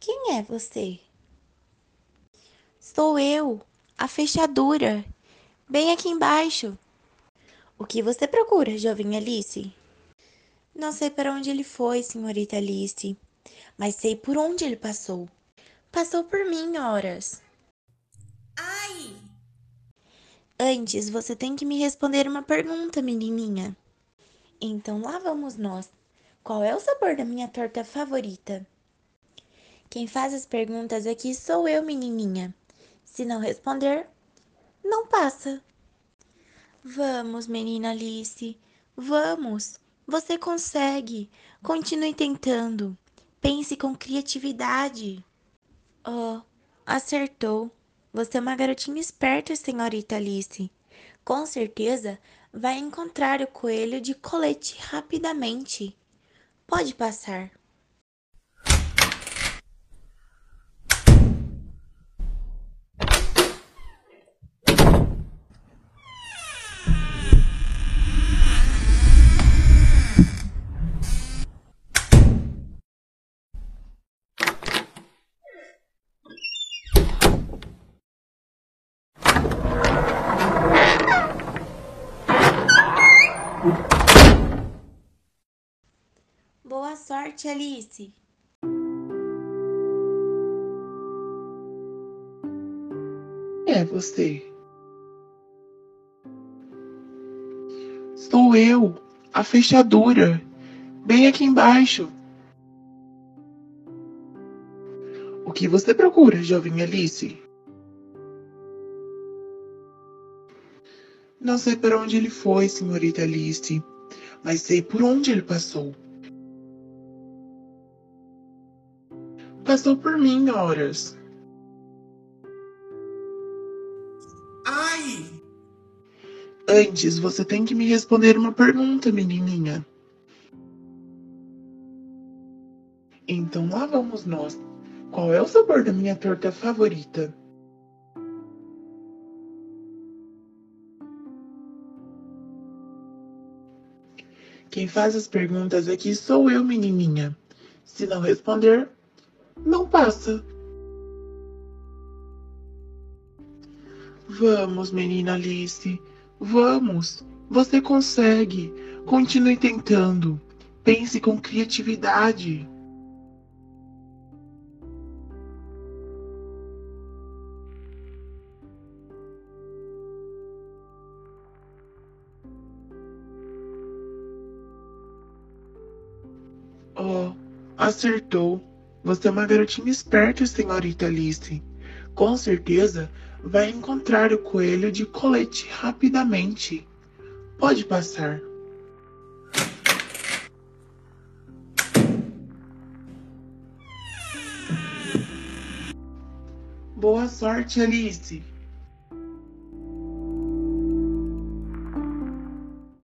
Quem é você? Sou eu, a fechadura, bem aqui embaixo. O que você procura, jovem Alice? Não sei para onde ele foi, senhorita Alice, mas sei por onde ele passou. Passou por mim, horas. Ai! Antes, você tem que me responder uma pergunta, menininha. Então lá vamos nós. Qual é o sabor da minha torta favorita? Quem faz as perguntas aqui sou eu, menininha. Se não responder, não passa. Vamos, menina Alice, vamos. Você consegue. Continue tentando. Pense com criatividade. Oh, acertou. Você é uma garotinha esperta, senhorita Alice. Com certeza vai encontrar o coelho de colete rapidamente. Pode passar. Boa sorte, Alice. é você? Sou eu, a fechadura, bem aqui embaixo. O que você procura, jovem Alice? Não sei para onde ele foi, senhorita Alice, mas sei por onde ele passou. Passou por mim, horas. Ai! Antes, você tem que me responder uma pergunta, menininha. Então lá vamos nós. Qual é o sabor da minha torta favorita? Quem faz as perguntas aqui sou eu, menininha. Se não responder, não passa. Vamos, menina Alice. Vamos. Você consegue. Continue tentando. Pense com criatividade. Oh, acertou. Você é uma garotinha esperta, senhorita Alice. Com certeza vai encontrar o coelho de colete rapidamente. Pode passar. Boa sorte, Alice.